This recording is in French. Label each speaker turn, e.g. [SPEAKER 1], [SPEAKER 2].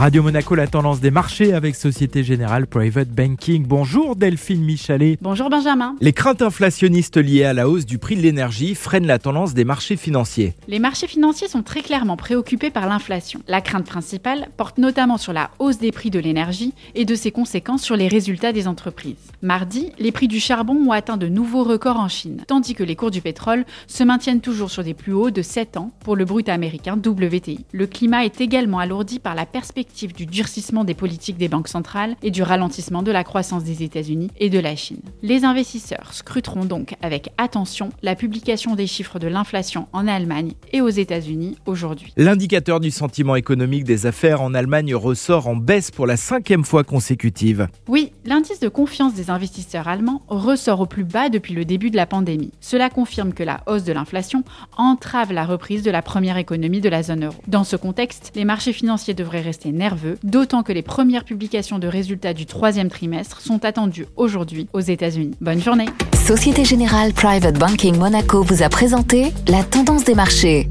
[SPEAKER 1] Radio Monaco, la tendance des marchés avec Société Générale Private Banking. Bonjour Delphine Michalet.
[SPEAKER 2] Bonjour Benjamin.
[SPEAKER 1] Les craintes inflationnistes liées à la hausse du prix de l'énergie freinent la tendance des marchés financiers.
[SPEAKER 2] Les marchés financiers sont très clairement préoccupés par l'inflation. La crainte principale porte notamment sur la hausse des prix de l'énergie et de ses conséquences sur les résultats des entreprises. Mardi, les prix du charbon ont atteint de nouveaux records en Chine, tandis que les cours du pétrole se maintiennent toujours sur des plus hauts de 7 ans pour le brut américain WTI. Le climat est également alourdi par la perspective du durcissement des politiques des banques centrales et du ralentissement de la croissance des États-Unis et de la Chine. Les investisseurs scruteront donc avec attention la publication des chiffres de l'inflation en Allemagne et aux États-Unis aujourd'hui.
[SPEAKER 1] L'indicateur du sentiment économique des affaires en Allemagne ressort en baisse pour la cinquième fois consécutive.
[SPEAKER 2] Oui, l'indice de confiance des investisseurs allemands ressort au plus bas depuis le début de la pandémie. Cela confirme que la hausse de l'inflation entrave la reprise de la première économie de la zone euro. Dans ce contexte, les marchés financiers devraient rester nerveux, d'autant que les premières publications de résultats du troisième trimestre sont attendues aujourd'hui aux États-Unis. Bonne journée.
[SPEAKER 3] Société Générale Private Banking Monaco vous a présenté la tendance des marchés.